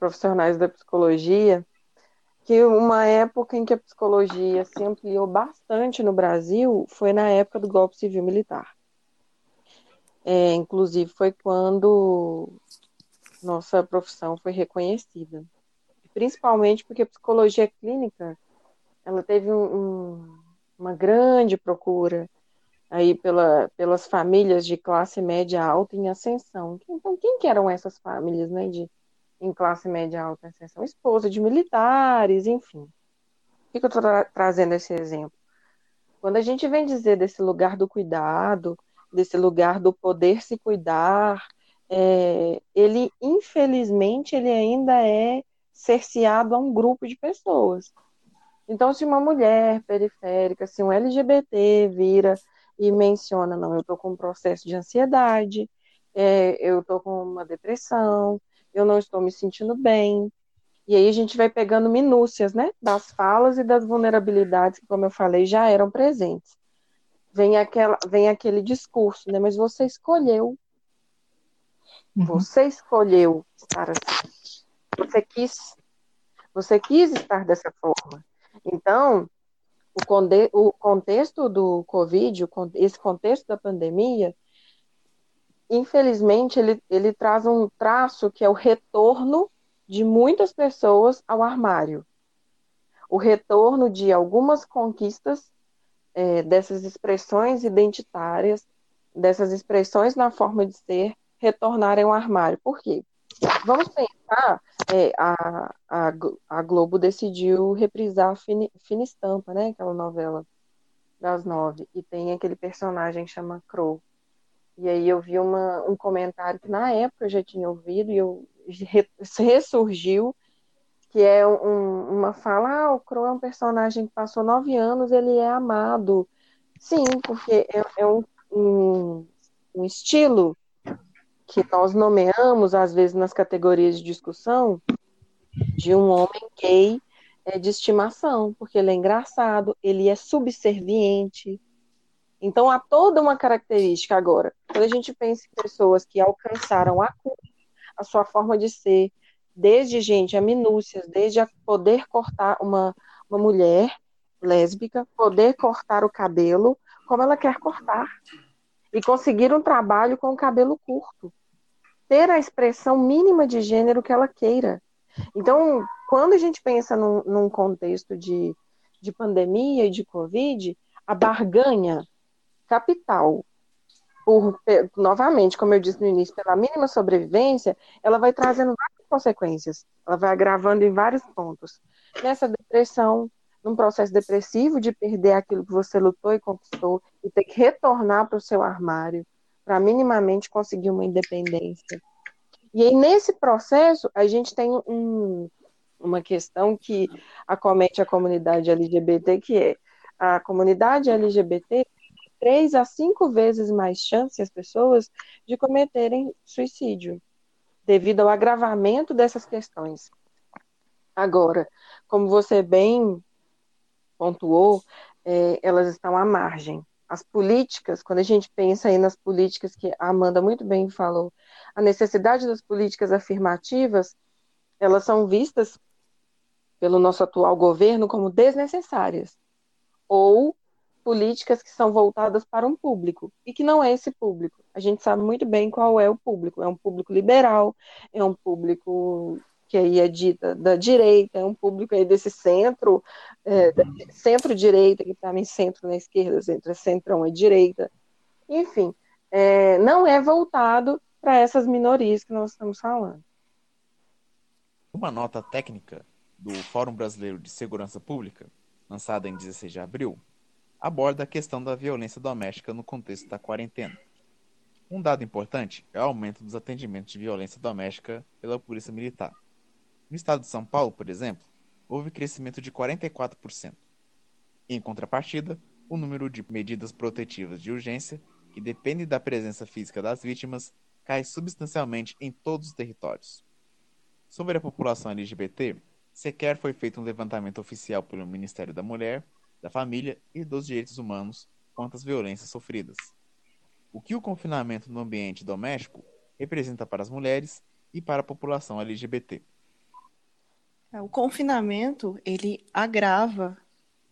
Speaker 4: profissionais da psicologia, que uma época em que a psicologia se ampliou bastante no Brasil foi na época do golpe civil militar. É, inclusive foi quando nossa profissão foi reconhecida, principalmente porque a psicologia clínica ela teve um, um uma grande procura aí pela, pelas famílias de classe média alta em ascensão. Então, quem que eram essas famílias, né, de, em classe média alta em ascensão? Esposa de militares, enfim. Por que, que eu estou tra trazendo esse exemplo? Quando a gente vem dizer desse lugar do cuidado, desse lugar do poder se cuidar, é, ele, infelizmente, ele ainda é cerceado a um grupo de pessoas. Então, se uma mulher periférica, se um LGBT vira e menciona, não, eu estou com um processo de ansiedade, é, eu estou com uma depressão, eu não estou me sentindo bem. E aí a gente vai pegando minúcias, né, das falas e das vulnerabilidades que, como eu falei, já eram presentes. vem, aquela, vem aquele discurso, né? Mas você escolheu. Uhum. Você escolheu estar assim. Você quis, você quis estar dessa forma. Então, o, conde, o contexto do Covid, esse contexto da pandemia, infelizmente, ele, ele traz um traço que é o retorno de muitas pessoas ao armário. O retorno de algumas conquistas é, dessas expressões identitárias, dessas expressões na forma de ser, retornarem ao armário. Por quê? Vamos pensar, é, a, a, a, Globo decidiu reprisar Fina, Fina Estampa, né? Aquela novela das nove, e tem aquele personagem que chama Crow. E aí eu vi uma, um comentário que na época eu já tinha ouvido e eu ressurgiu, que é um, uma fala, ah, o Crow é um personagem que passou nove anos, ele é amado. Sim, porque é, é um, um, um estilo que nós nomeamos, às vezes, nas categorias de discussão, de um homem gay é, de estimação, porque ele é engraçado, ele é subserviente, então, há toda uma característica agora. Quando a gente pensa em pessoas que alcançaram a cura, a sua forma de ser, desde, gente, a minúcias, desde a poder cortar uma, uma mulher lésbica, poder cortar o cabelo como ela quer cortar, e conseguir um trabalho com o cabelo curto, ter a expressão mínima de gênero que ela queira. Então, quando a gente pensa num, num contexto de, de pandemia e de Covid, a barganha capital, por, novamente, como eu disse no início, pela mínima sobrevivência, ela vai trazendo várias consequências, ela vai agravando em vários pontos. Nessa depressão, num processo depressivo de perder aquilo que você lutou e conquistou e ter que retornar para o seu armário para minimamente conseguir uma independência. E aí, nesse processo, a gente tem um, uma questão que acomete a comunidade LGBT, que é a comunidade LGBT três a cinco vezes mais chance as pessoas de cometerem suicídio, devido ao agravamento dessas questões. Agora, como você bem pontuou, é, elas estão à margem. As políticas, quando a gente pensa aí nas políticas que a Amanda muito bem falou, a necessidade das políticas afirmativas, elas são vistas pelo nosso atual governo como desnecessárias ou políticas que são voltadas para um público e que não é esse público. A gente sabe muito bem qual é o público. É um público liberal, é um público que aí é dita da direita, é um público aí desse centro, é, centro-direita, que para mim centro na esquerda, entre centrão e direita. Enfim, é, não é voltado para essas minorias que nós estamos falando.
Speaker 2: Uma nota técnica do Fórum Brasileiro de Segurança Pública, lançada em 16 de abril, aborda a questão da violência doméstica no contexto da quarentena. Um dado importante é o aumento dos atendimentos de violência doméstica pela Polícia Militar. No estado de São Paulo, por exemplo, houve crescimento de 44%. Em contrapartida, o número de medidas protetivas de urgência, que depende da presença física das vítimas, cai substancialmente em todos os territórios. Sobre a população LGBT, sequer foi feito um levantamento oficial pelo Ministério da Mulher da família e dos direitos humanos quanto às violências sofridas. O que o confinamento no ambiente doméstico representa para as mulheres e para a população LGBT?
Speaker 3: É, o confinamento ele agrava,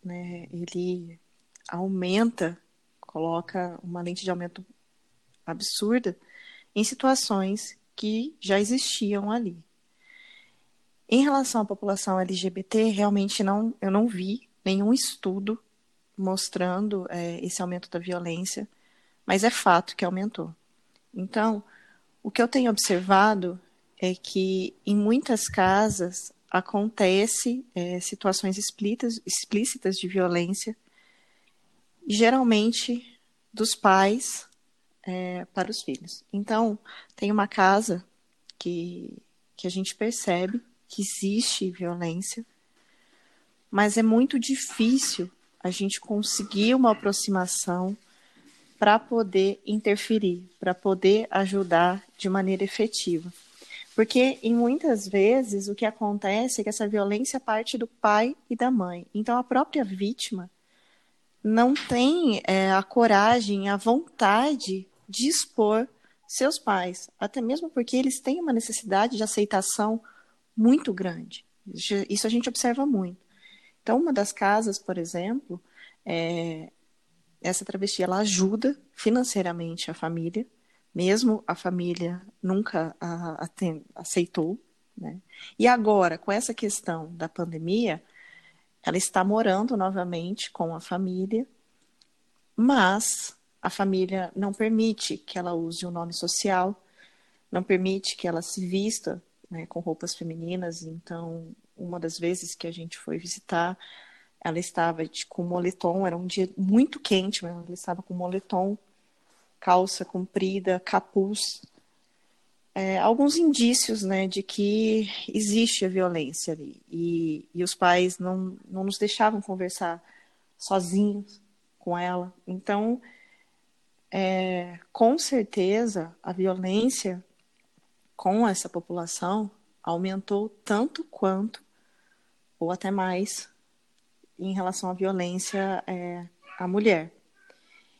Speaker 3: né? Ele aumenta, coloca uma lente de aumento absurda em situações que já existiam ali. Em relação à população LGBT, realmente não, eu não vi nenhum estudo mostrando é, esse aumento da violência, mas é fato que aumentou. Então, o que eu tenho observado é que em muitas casas acontece é, situações explícitas, explícitas de violência, geralmente dos pais é, para os filhos. Então, tem uma casa que, que a gente percebe que existe violência, mas é muito difícil a gente conseguir uma aproximação para poder interferir, para poder ajudar de maneira efetiva. Porque, em muitas vezes, o que acontece é que essa violência parte do pai e da mãe. Então, a própria vítima não têm é, a coragem, a vontade de expor seus pais, até mesmo porque eles têm uma necessidade de aceitação muito grande. Isso a gente observa muito. Então, uma das casas, por exemplo, é, essa travesti ela ajuda financeiramente a família, mesmo a família nunca a, a aceitou. Né? E agora, com essa questão da pandemia, ela está morando novamente com a família, mas a família não permite que ela use o nome social, não permite que ela se vista né, com roupas femininas. Então, uma das vezes que a gente foi visitar, ela estava com moletom, era um dia muito quente, mas ela estava com moletom, calça comprida, capuz. É, alguns indícios né, de que existe a violência ali. E, e os pais não, não nos deixavam conversar sozinhos com ela. Então, é, com certeza, a violência com essa população aumentou tanto quanto, ou até mais, em relação à violência é, à mulher.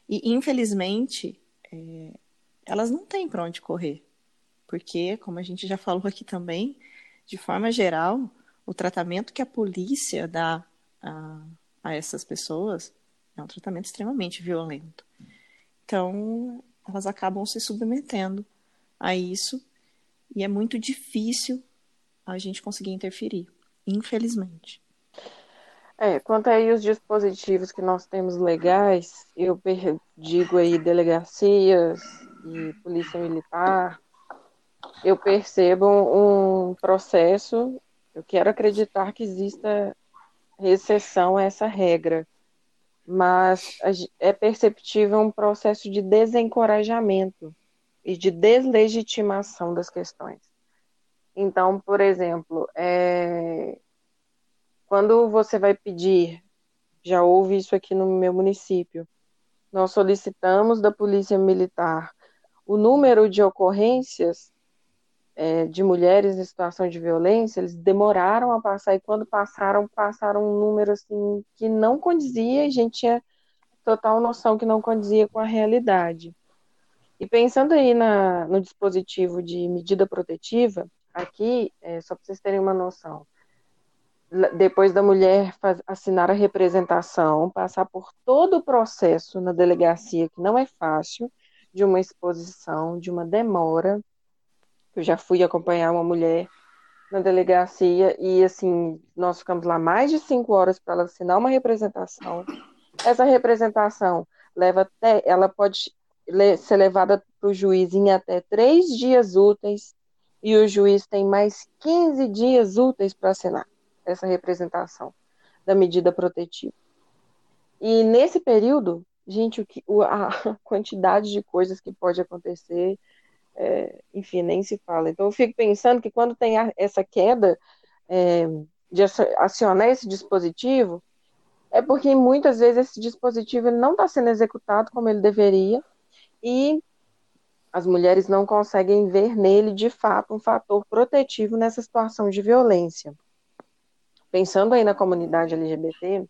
Speaker 3: E, infelizmente, é, elas não têm para onde correr, porque, como a gente já falou aqui também, de forma geral, o tratamento que a polícia dá a, a essas pessoas é um tratamento extremamente violento. Então, elas acabam se submetendo a isso e é muito difícil a gente conseguir interferir, infelizmente.
Speaker 4: É, quanto aí os dispositivos que nós temos legais, eu digo aí delegacias e polícia militar, eu percebo um processo, eu quero acreditar que exista exceção a essa regra, mas é perceptível um processo de desencorajamento e de deslegitimação das questões. Então, por exemplo, é, quando você vai pedir, já houve isso aqui no meu município, nós solicitamos da Polícia Militar o número de ocorrências é, de mulheres em situação de violência, eles demoraram a passar, e quando passaram, passaram um número assim que não condizia, e a gente tinha total noção que não condizia com a realidade. E pensando aí na, no dispositivo de medida protetiva, aqui, é, só para vocês terem uma noção, depois da mulher assinar a representação, passar por todo o processo na delegacia, que não é fácil, de uma exposição, de uma demora. Eu já fui acompanhar uma mulher na delegacia e, assim, nós ficamos lá mais de cinco horas para ela assinar uma representação. Essa representação leva até, ela pode ser levada para o juiz em até três dias úteis e o juiz tem mais 15 dias úteis para assinar essa representação da medida protetiva. E nesse período, gente, o que, a [LAUGHS] quantidade de coisas que pode acontecer, é, enfim, nem se fala. Então eu fico pensando que quando tem essa queda é, de acionar esse dispositivo, é porque muitas vezes esse dispositivo não está sendo executado como ele deveria e as mulheres não conseguem ver nele de fato um fator protetivo nessa situação de violência pensando aí na comunidade LGBT,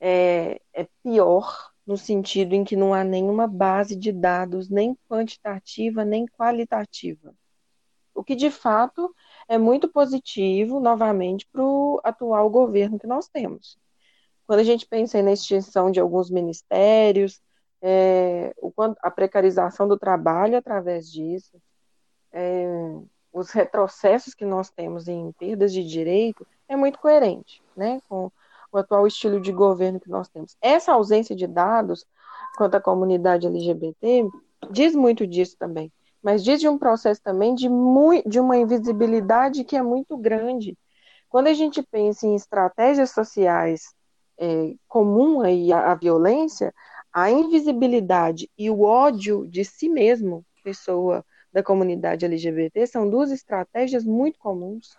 Speaker 4: é, é pior no sentido em que não há nenhuma base de dados, nem quantitativa, nem qualitativa. O que de fato é muito positivo, novamente, para o atual governo que nós temos. Quando a gente pensa na extinção de alguns ministérios, é, a precarização do trabalho através disso, é, os retrocessos que nós temos em perdas de direito, é muito coerente né, com o atual estilo de governo que nós temos. Essa ausência de dados quanto à comunidade LGBT diz muito disso também, mas diz de um processo também de, muito, de uma invisibilidade que é muito grande. Quando a gente pensa em estratégias sociais é, comum aí à, à violência, a invisibilidade e o ódio de si mesmo, pessoa da comunidade LGBT, são duas estratégias muito comuns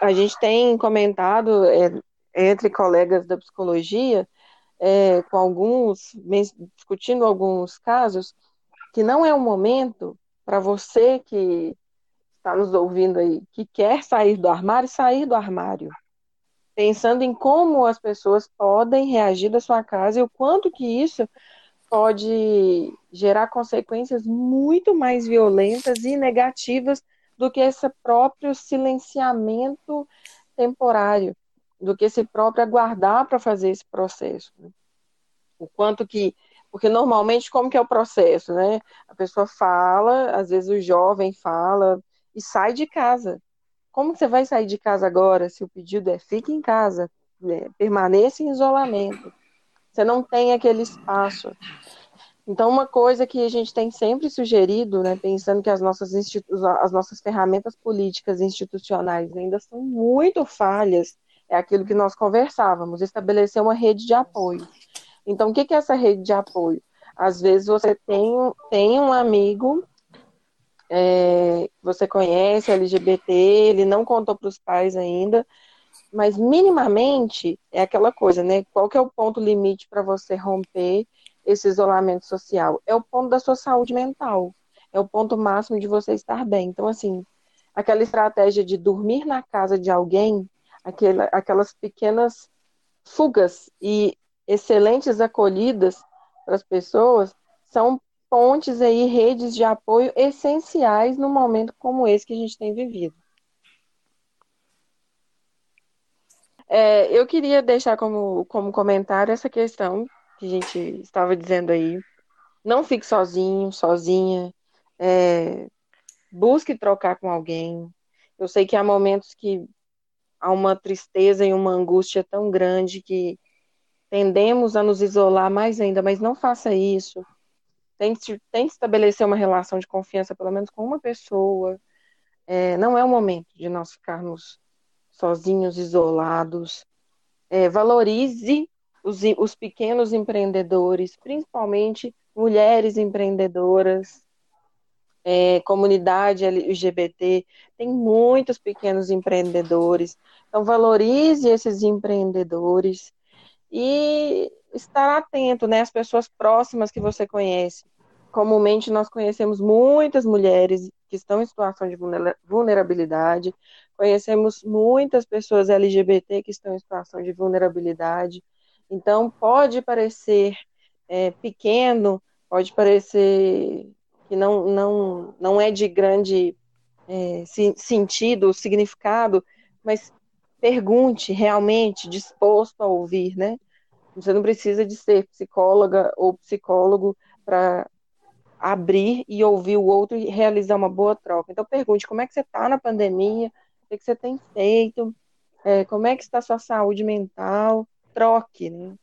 Speaker 4: a gente tem comentado é, entre colegas da psicologia, é, com alguns, discutindo alguns casos, que não é o momento para você que está nos ouvindo aí, que quer sair do armário, sair do armário. pensando em como as pessoas podem reagir da sua casa e o quanto que isso pode gerar consequências muito mais violentas e negativas do que esse próprio silenciamento temporário, do que esse próprio aguardar para fazer esse processo. Né? O quanto que porque normalmente como que é o processo, né? A pessoa fala, às vezes o jovem fala e sai de casa. Como que você vai sair de casa agora se o pedido é fique em casa, né? permaneça em isolamento? Você não tem aquele espaço. Então, uma coisa que a gente tem sempre sugerido, né, pensando que as nossas, as nossas ferramentas políticas institucionais ainda são muito falhas, é aquilo que nós conversávamos, estabelecer uma rede de apoio. Então, o que é essa rede de apoio? Às vezes você tem, tem um amigo é, você conhece LGBT, ele não contou para os pais ainda, mas minimamente é aquela coisa, né? Qual que é o ponto limite para você romper esse isolamento social? É o ponto da sua saúde mental, é o ponto máximo de você estar bem. Então, assim, aquela estratégia de dormir na casa de alguém, aquela, aquelas pequenas fugas e excelentes acolhidas para as pessoas são pontes aí, redes de apoio essenciais no momento como esse que a gente tem vivido. É, eu queria deixar como, como comentário essa questão que a gente estava dizendo aí. Não fique sozinho, sozinha. É, busque trocar com alguém. Eu sei que há momentos que há uma tristeza e uma angústia tão grande que tendemos a nos isolar mais ainda, mas não faça isso. Tente, tente estabelecer uma relação de confiança, pelo menos com uma pessoa. É, não é o momento de nós ficarmos sozinhos, isolados. É, valorize os, os pequenos empreendedores, principalmente mulheres empreendedoras, é, comunidade LGBT, tem muitos pequenos empreendedores. Então, valorize esses empreendedores e estar atento, né, às pessoas próximas que você conhece. Comumente nós conhecemos muitas mulheres que estão em situação de vulnerabilidade, conhecemos muitas pessoas LGBT que estão em situação de vulnerabilidade. Então pode parecer é, pequeno, pode parecer que não, não, não é de grande é, sentido, significado, mas pergunte realmente, disposto a ouvir, né? Você não precisa de ser psicóloga ou psicólogo para abrir e ouvir o outro e realizar uma boa troca. Então pergunte como é que você está na pandemia, que, que você tem feito, é, como é que está a sua saúde mental, troque, né?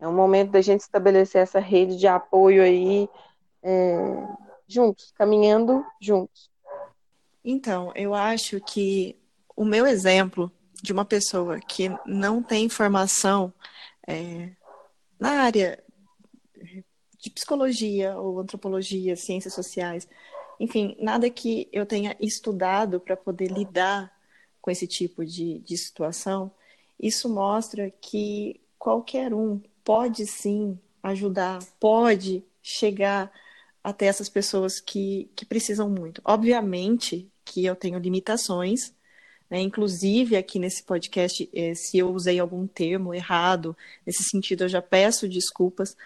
Speaker 4: É um momento da gente estabelecer essa rede de apoio aí é, juntos, caminhando juntos.
Speaker 3: Então, eu acho que o meu exemplo de uma pessoa que não tem formação é, na área de psicologia ou antropologia, ciências sociais, enfim, nada que eu tenha estudado para poder lidar com esse tipo de, de situação, isso mostra que qualquer um pode sim ajudar, pode chegar até essas pessoas que, que precisam muito. Obviamente que eu tenho limitações, né? Inclusive, aqui nesse podcast, eh, se eu usei algum termo errado, nesse sentido, eu já peço desculpas.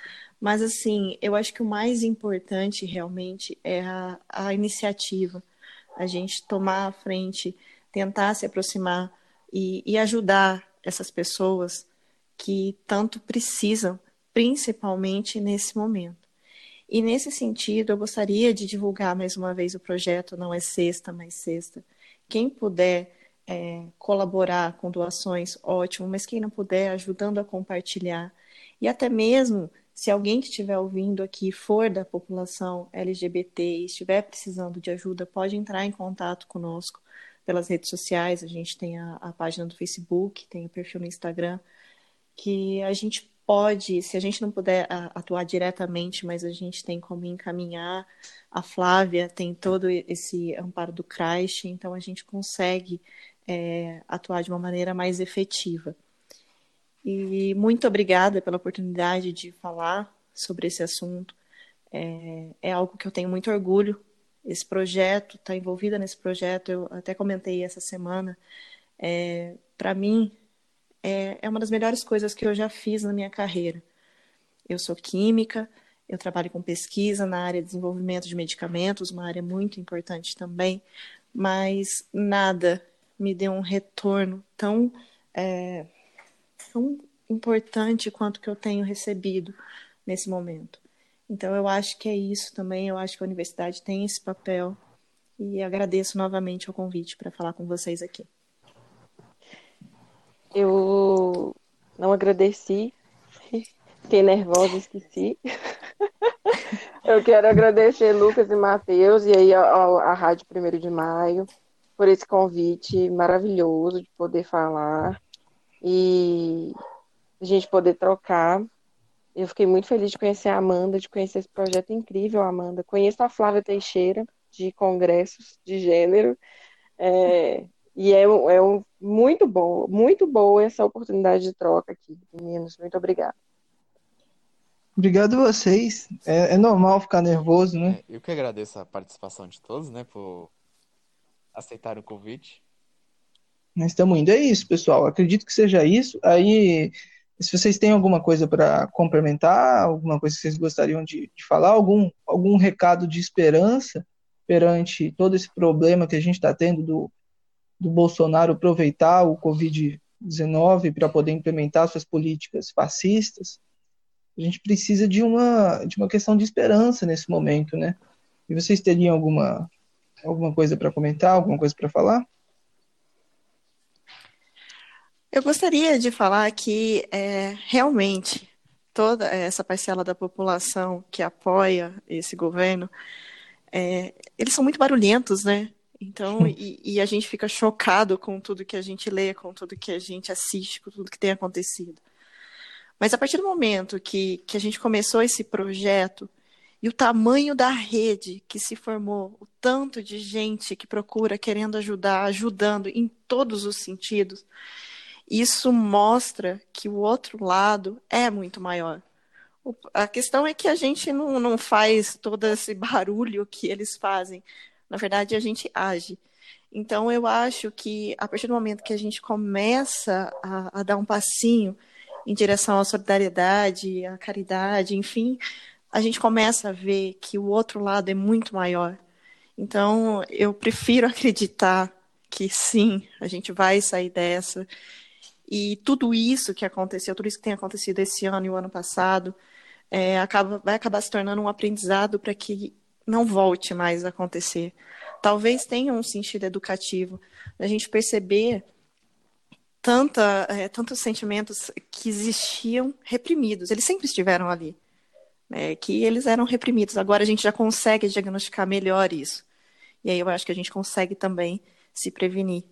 Speaker 3: Mas, assim, eu acho que o mais importante realmente é a, a iniciativa, a gente tomar a frente, tentar se aproximar e, e ajudar essas pessoas que tanto precisam, principalmente nesse momento. E nesse sentido, eu gostaria de divulgar mais uma vez o projeto Não é Sexta, mas Sexta. Quem puder é, colaborar com doações, ótimo, mas quem não puder, ajudando a compartilhar. E até mesmo se alguém que estiver ouvindo aqui for da população LGBT e estiver precisando de ajuda, pode entrar em contato conosco pelas redes sociais. A gente tem a, a página do Facebook, tem o perfil no Instagram, que a gente pode, se a gente não puder atuar diretamente, mas a gente tem como encaminhar. A Flávia tem todo esse amparo do CRASH, então a gente consegue é, atuar de uma maneira mais efetiva. E muito obrigada pela oportunidade de falar sobre esse assunto. É, é algo que eu tenho muito orgulho. Esse projeto, está envolvida nesse projeto, eu até comentei essa semana. É, Para mim, é, é uma das melhores coisas que eu já fiz na minha carreira. Eu sou química, eu trabalho com pesquisa na área de desenvolvimento de medicamentos, uma área muito importante também, mas nada me deu um retorno tão, é, tão importante quanto que eu tenho recebido nesse momento. Então, eu acho que é isso também. Eu acho que a universidade tem esse papel e agradeço novamente o convite para falar com vocês aqui.
Speaker 4: Eu não agradeci, [LAUGHS] fiquei nervosa, esqueci. [LAUGHS] Eu quero agradecer Lucas e Matheus e aí a, a Rádio Primeiro de Maio por esse convite maravilhoso de poder falar e a gente poder trocar. Eu fiquei muito feliz de conhecer a Amanda, de conhecer esse projeto incrível, Amanda. Conheço a Flávia Teixeira, de congressos de gênero. É, e é, é um, muito bom, muito boa essa oportunidade de troca aqui, meninos. Muito obrigada.
Speaker 1: Obrigado a vocês. É, é normal ficar nervoso, né?
Speaker 2: É, eu que agradeço a participação de todos, né, por aceitar o convite.
Speaker 1: Nós estamos indo. É isso, pessoal. Acredito que seja isso. Aí, se vocês têm alguma coisa para complementar, alguma coisa que vocês gostariam de, de falar, algum, algum recado de esperança perante todo esse problema que a gente está tendo do, do Bolsonaro aproveitar o Covid-19 para poder implementar suas políticas fascistas, a gente precisa de uma, de uma questão de esperança nesse momento, né? E vocês teriam alguma, alguma coisa para comentar, alguma coisa para falar?
Speaker 3: Eu gostaria de falar que é, realmente toda essa parcela da população que apoia esse governo, é, eles são muito barulhentos, né? Então, e, e, a gente fica chocado com tudo que a gente lê, com tudo que a gente assiste, com tudo que tem acontecido. Mas a partir do momento que, que a gente começou esse projeto e o tamanho da rede que se formou, o tanto de gente que procura querendo ajudar, ajudando em todos os sentidos, isso mostra que o outro lado é muito maior. O, a questão é que a gente não, não faz todo esse [LAUGHS] barulho que eles fazem. Na verdade, a gente age. Então, eu acho que a partir do momento que a gente começa a, a dar um passinho em direção à solidariedade, à caridade, enfim, a gente começa a ver que o outro lado é muito maior. Então, eu prefiro [LAUGHS] acreditar que sim, a gente vai sair dessa. E tudo isso que aconteceu, tudo isso que tem acontecido esse ano e o ano passado, é, acaba, vai acabar se tornando um aprendizado para que não volte mais a acontecer. Talvez tenha um sentido educativo, a gente perceber tanta, é, tantos sentimentos que existiam reprimidos, eles sempre estiveram ali, né, que eles eram reprimidos. Agora a gente já consegue diagnosticar melhor isso. E aí eu acho que a gente consegue também se prevenir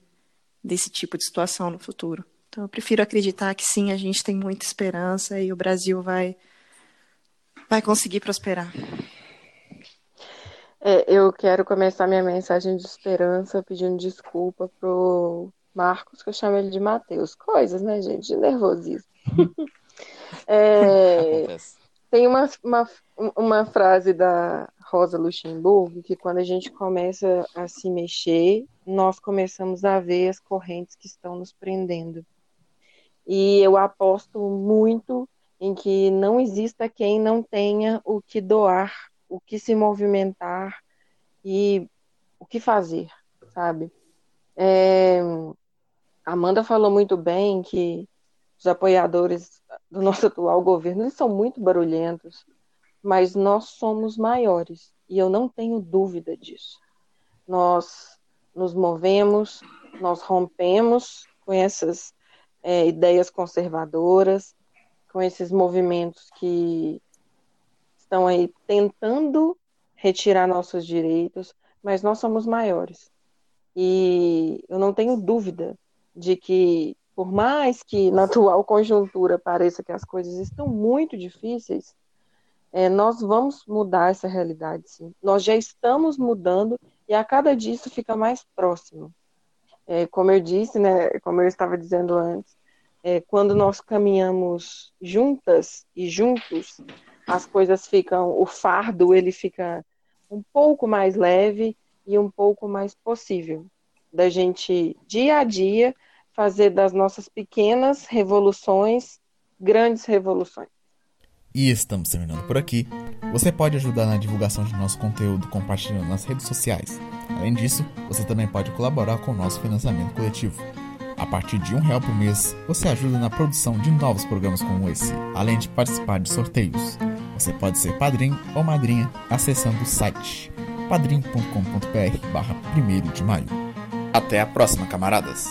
Speaker 3: desse tipo de situação no futuro. Então eu prefiro acreditar que sim, a gente tem muita esperança e o Brasil vai vai conseguir prosperar.
Speaker 4: É, eu quero começar minha mensagem de esperança pedindo desculpa pro Marcos, que eu chamo ele de Mateus. Coisas, né, gente? De nervosismo. [LAUGHS] é, tem uma, uma, uma frase da Rosa Luxemburgo que quando a gente começa a se mexer, nós começamos a ver as correntes que estão nos prendendo. E eu aposto muito em que não exista quem não tenha o que doar, o que se movimentar e o que fazer, sabe? É, Amanda falou muito bem que os apoiadores do [LAUGHS] nosso atual governo eles são muito barulhentos, mas nós somos maiores e eu não tenho dúvida disso. Nós nos movemos, nós rompemos com essas é, ideias conservadoras, com esses movimentos que estão aí tentando retirar nossos direitos, mas nós somos maiores. E eu não tenho dúvida de que, por mais que na atual conjuntura pareça que as coisas estão muito difíceis, é, nós vamos mudar essa realidade, sim. Nós já estamos mudando e a cada dia isso fica mais próximo. É, como eu disse, né, como eu estava dizendo antes, é, quando nós caminhamos juntas e juntos, as coisas ficam, o fardo ele fica um pouco mais leve e um pouco mais possível da gente dia a dia fazer das nossas pequenas revoluções grandes revoluções.
Speaker 2: E estamos terminando por aqui. Você pode ajudar na divulgação de nosso conteúdo compartilhando nas redes sociais. Além disso, você também pode colaborar com o nosso financiamento coletivo. A partir de um real por mês, você ajuda na produção de novos programas como esse, além de participar de sorteios. Você pode ser padrinho ou madrinha acessando o site padrim.com.br barra 1 de maio. Até a próxima, camaradas!